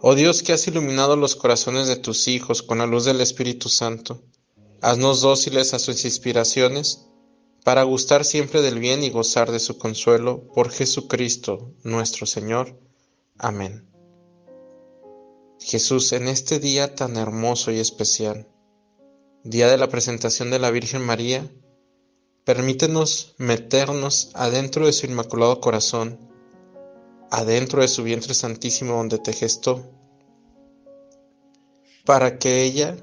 Oh Dios que has iluminado los corazones de tus hijos con la luz del Espíritu Santo, haznos dóciles a sus inspiraciones, para gustar siempre del bien y gozar de su consuelo, por Jesucristo nuestro Señor. Amén. Jesús, en este día tan hermoso y especial, día de la presentación de la Virgen María, permítenos meternos adentro de su inmaculado corazón, adentro de su vientre santísimo donde te gestó, para que ella,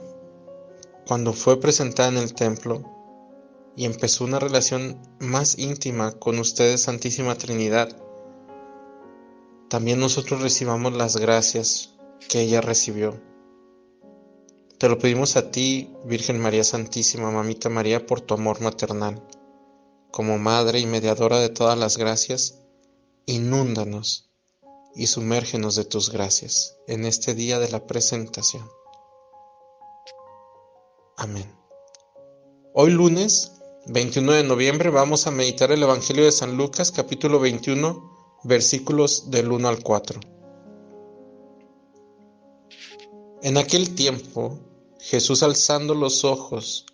cuando fue presentada en el templo y empezó una relación más íntima con ustedes, Santísima Trinidad, también nosotros recibamos las gracias que ella recibió. Te lo pedimos a ti, Virgen María Santísima, Mamita María, por tu amor maternal. Como Madre y Mediadora de todas las gracias, inúndanos y sumérgenos de tus gracias en este día de la presentación. Amén. Hoy lunes 21 de noviembre vamos a meditar el Evangelio de San Lucas capítulo 21 versículos del 1 al 4. En aquel tiempo Jesús alzando los ojos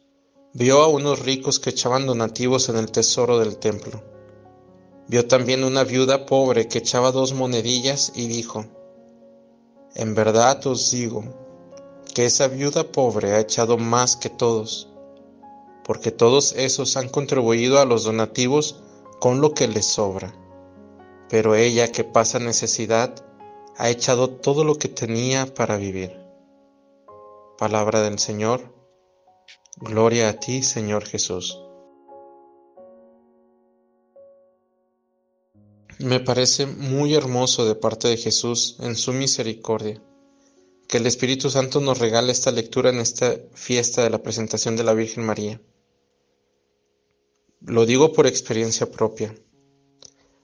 vio a unos ricos que echaban donativos en el tesoro del templo. Vio también una viuda pobre que echaba dos monedillas y dijo, En verdad os digo, que esa viuda pobre ha echado más que todos, porque todos esos han contribuido a los donativos con lo que les sobra. Pero ella que pasa necesidad ha echado todo lo que tenía para vivir. Palabra del Señor. Gloria a ti, Señor Jesús. Me parece muy hermoso de parte de Jesús en su misericordia que el Espíritu Santo nos regale esta lectura en esta fiesta de la presentación de la Virgen María. Lo digo por experiencia propia.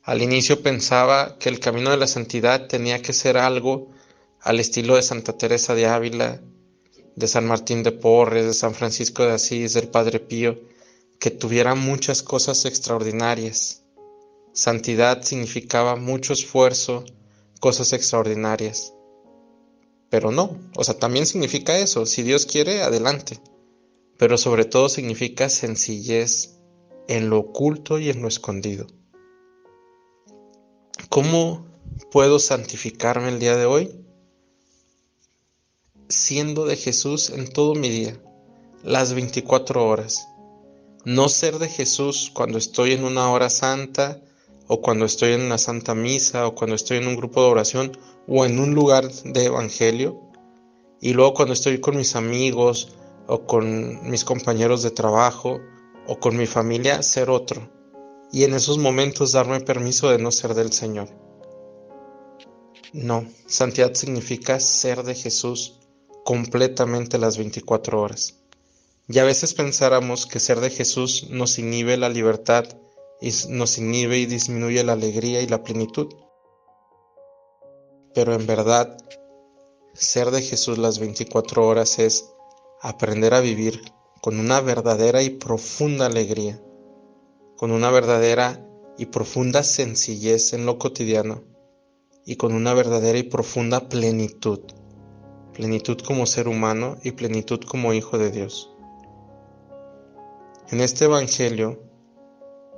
Al inicio pensaba que el camino de la santidad tenía que ser algo al estilo de Santa Teresa de Ávila, de San Martín de Porres, de San Francisco de Asís, del Padre Pío, que tuviera muchas cosas extraordinarias. Santidad significaba mucho esfuerzo, cosas extraordinarias. Pero no, o sea, también significa eso, si Dios quiere, adelante. Pero sobre todo significa sencillez en lo oculto y en lo escondido. ¿Cómo puedo santificarme el día de hoy? Siendo de Jesús en todo mi día, las 24 horas. No ser de Jesús cuando estoy en una hora santa, o cuando estoy en una santa misa, o cuando estoy en un grupo de oración, o en un lugar de evangelio y luego cuando estoy con mis amigos o con mis compañeros de trabajo o con mi familia ser otro y en esos momentos darme permiso de no ser del Señor. No, santidad significa ser de Jesús completamente las 24 horas. Y a veces pensáramos que ser de Jesús nos inhibe la libertad nos inhibe y disminuye la alegría y la plenitud pero en verdad ser de Jesús las 24 horas es aprender a vivir con una verdadera y profunda alegría, con una verdadera y profunda sencillez en lo cotidiano y con una verdadera y profunda plenitud, plenitud como ser humano y plenitud como hijo de Dios. En este Evangelio,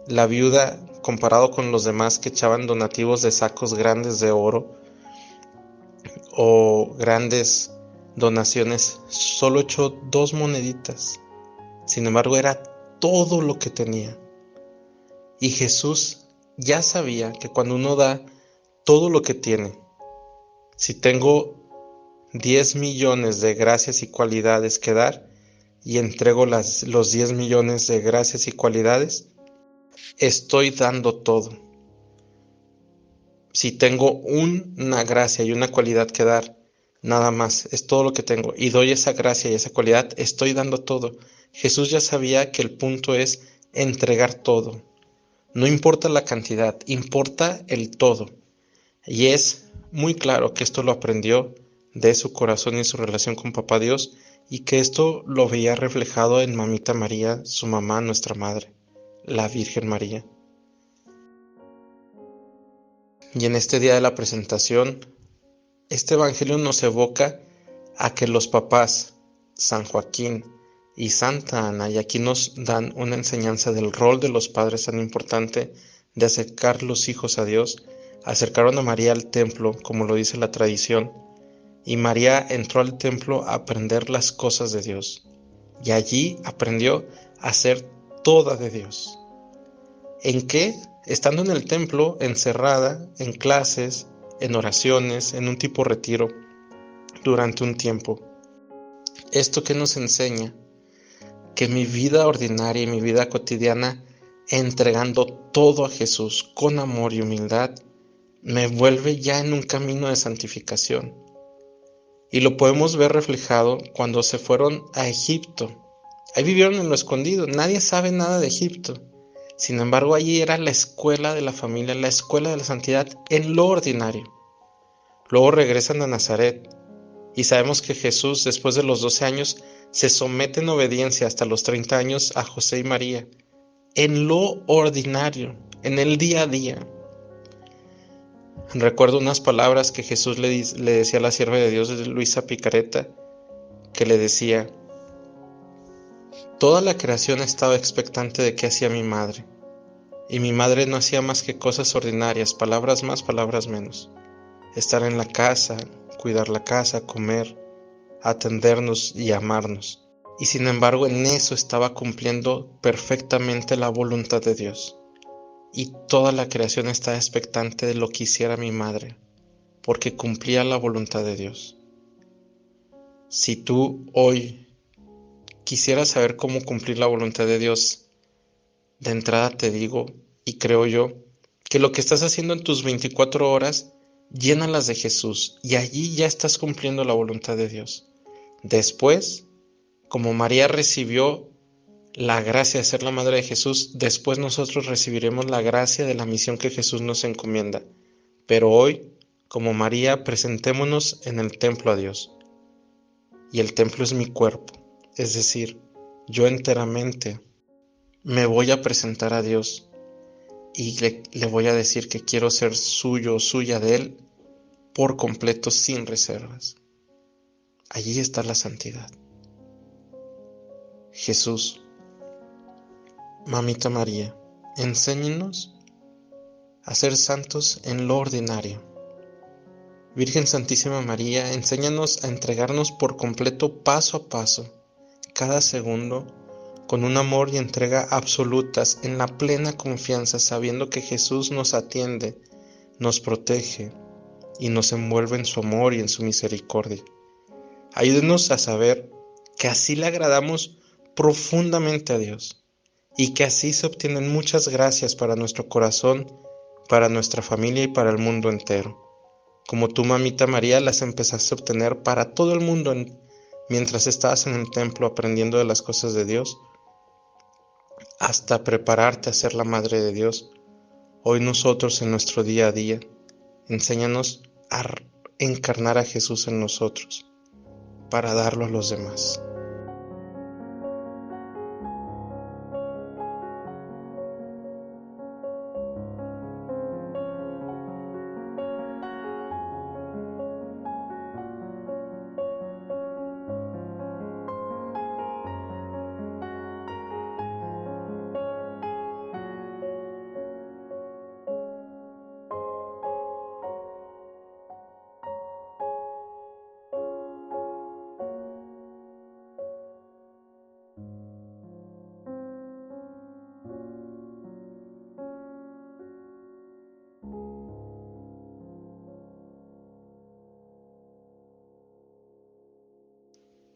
la viuda, comparado con los demás que echaban donativos de sacos grandes de oro, o grandes donaciones, solo echó dos moneditas. Sin embargo, era todo lo que tenía. Y Jesús ya sabía que cuando uno da todo lo que tiene, si tengo 10 millones de gracias y cualidades que dar y entrego los 10 millones de gracias y cualidades, estoy dando todo si tengo una gracia y una cualidad que dar, nada más, es todo lo que tengo. Y doy esa gracia y esa cualidad, estoy dando todo. Jesús ya sabía que el punto es entregar todo. No importa la cantidad, importa el todo. Y es muy claro que esto lo aprendió de su corazón y su relación con Papá Dios y que esto lo veía reflejado en Mamita María, su mamá, nuestra madre, la Virgen María. Y en este día de la presentación, este Evangelio nos evoca a que los papás, San Joaquín y Santa Ana, y aquí nos dan una enseñanza del rol de los padres tan importante de acercar los hijos a Dios, acercaron a María al templo, como lo dice la tradición, y María entró al templo a aprender las cosas de Dios, y allí aprendió a ser toda de Dios. ¿En qué? Estando en el templo, encerrada, en clases, en oraciones, en un tipo retiro, durante un tiempo. ¿Esto que nos enseña? Que mi vida ordinaria y mi vida cotidiana, entregando todo a Jesús con amor y humildad, me vuelve ya en un camino de santificación y lo podemos ver reflejado cuando se fueron a Egipto. Ahí vivieron en lo escondido, nadie sabe nada de Egipto. Sin embargo, allí era la escuela de la familia, la escuela de la santidad en lo ordinario. Luego regresan a Nazaret y sabemos que Jesús, después de los 12 años, se somete en obediencia hasta los 30 años a José y María, en lo ordinario, en el día a día. Recuerdo unas palabras que Jesús le, le decía a la sierva de Dios, Luisa Picareta, que le decía, Toda la creación estaba expectante de qué hacía mi madre, y mi madre no hacía más que cosas ordinarias, palabras más, palabras menos. Estar en la casa, cuidar la casa, comer, atendernos y amarnos. Y sin embargo en eso estaba cumpliendo perfectamente la voluntad de Dios y toda la creación está expectante de lo que hiciera mi madre, porque cumplía la voluntad de Dios. Si tú hoy quisieras saber cómo cumplir la voluntad de Dios, de entrada te digo, y creo yo, que lo que estás haciendo en tus 24 horas, llénalas de Jesús, y allí ya estás cumpliendo la voluntad de Dios. Después, como María recibió la gracia de ser la madre de Jesús, después nosotros recibiremos la gracia de la misión que Jesús nos encomienda. Pero hoy, como María, presentémonos en el templo a Dios. Y el templo es mi cuerpo, es decir, yo enteramente me voy a presentar a Dios y le, voy a decir que quiero ser suyo o suya de Él por completo sin reservas. Allí está la santidad. Jesús, Mamita María, enséñenos a ser santos en lo ordinario. Virgen Santísima María, enséñanos a entregarnos por completo paso a paso, cada segundo, con un amor y entrega absolutas, en la plena confianza, sabiendo que Jesús nos atiende, nos protege y nos envuelve en su amor y en su misericordia. Ayúdenos a saber que así le agradamos profundamente a Dios y que así se obtienen muchas gracias para nuestro corazón, para nuestra familia y para el mundo entero. Como tú, mamita María, las empezaste a obtener para todo el mundo mientras estabas en el templo aprendiendo de las cosas de Dios, hasta prepararte a ser la Madre de Dios. Hoy nosotros en nuestro día a día, enséñanos a encarnar a Jesús en nosotros para darlo a los demás.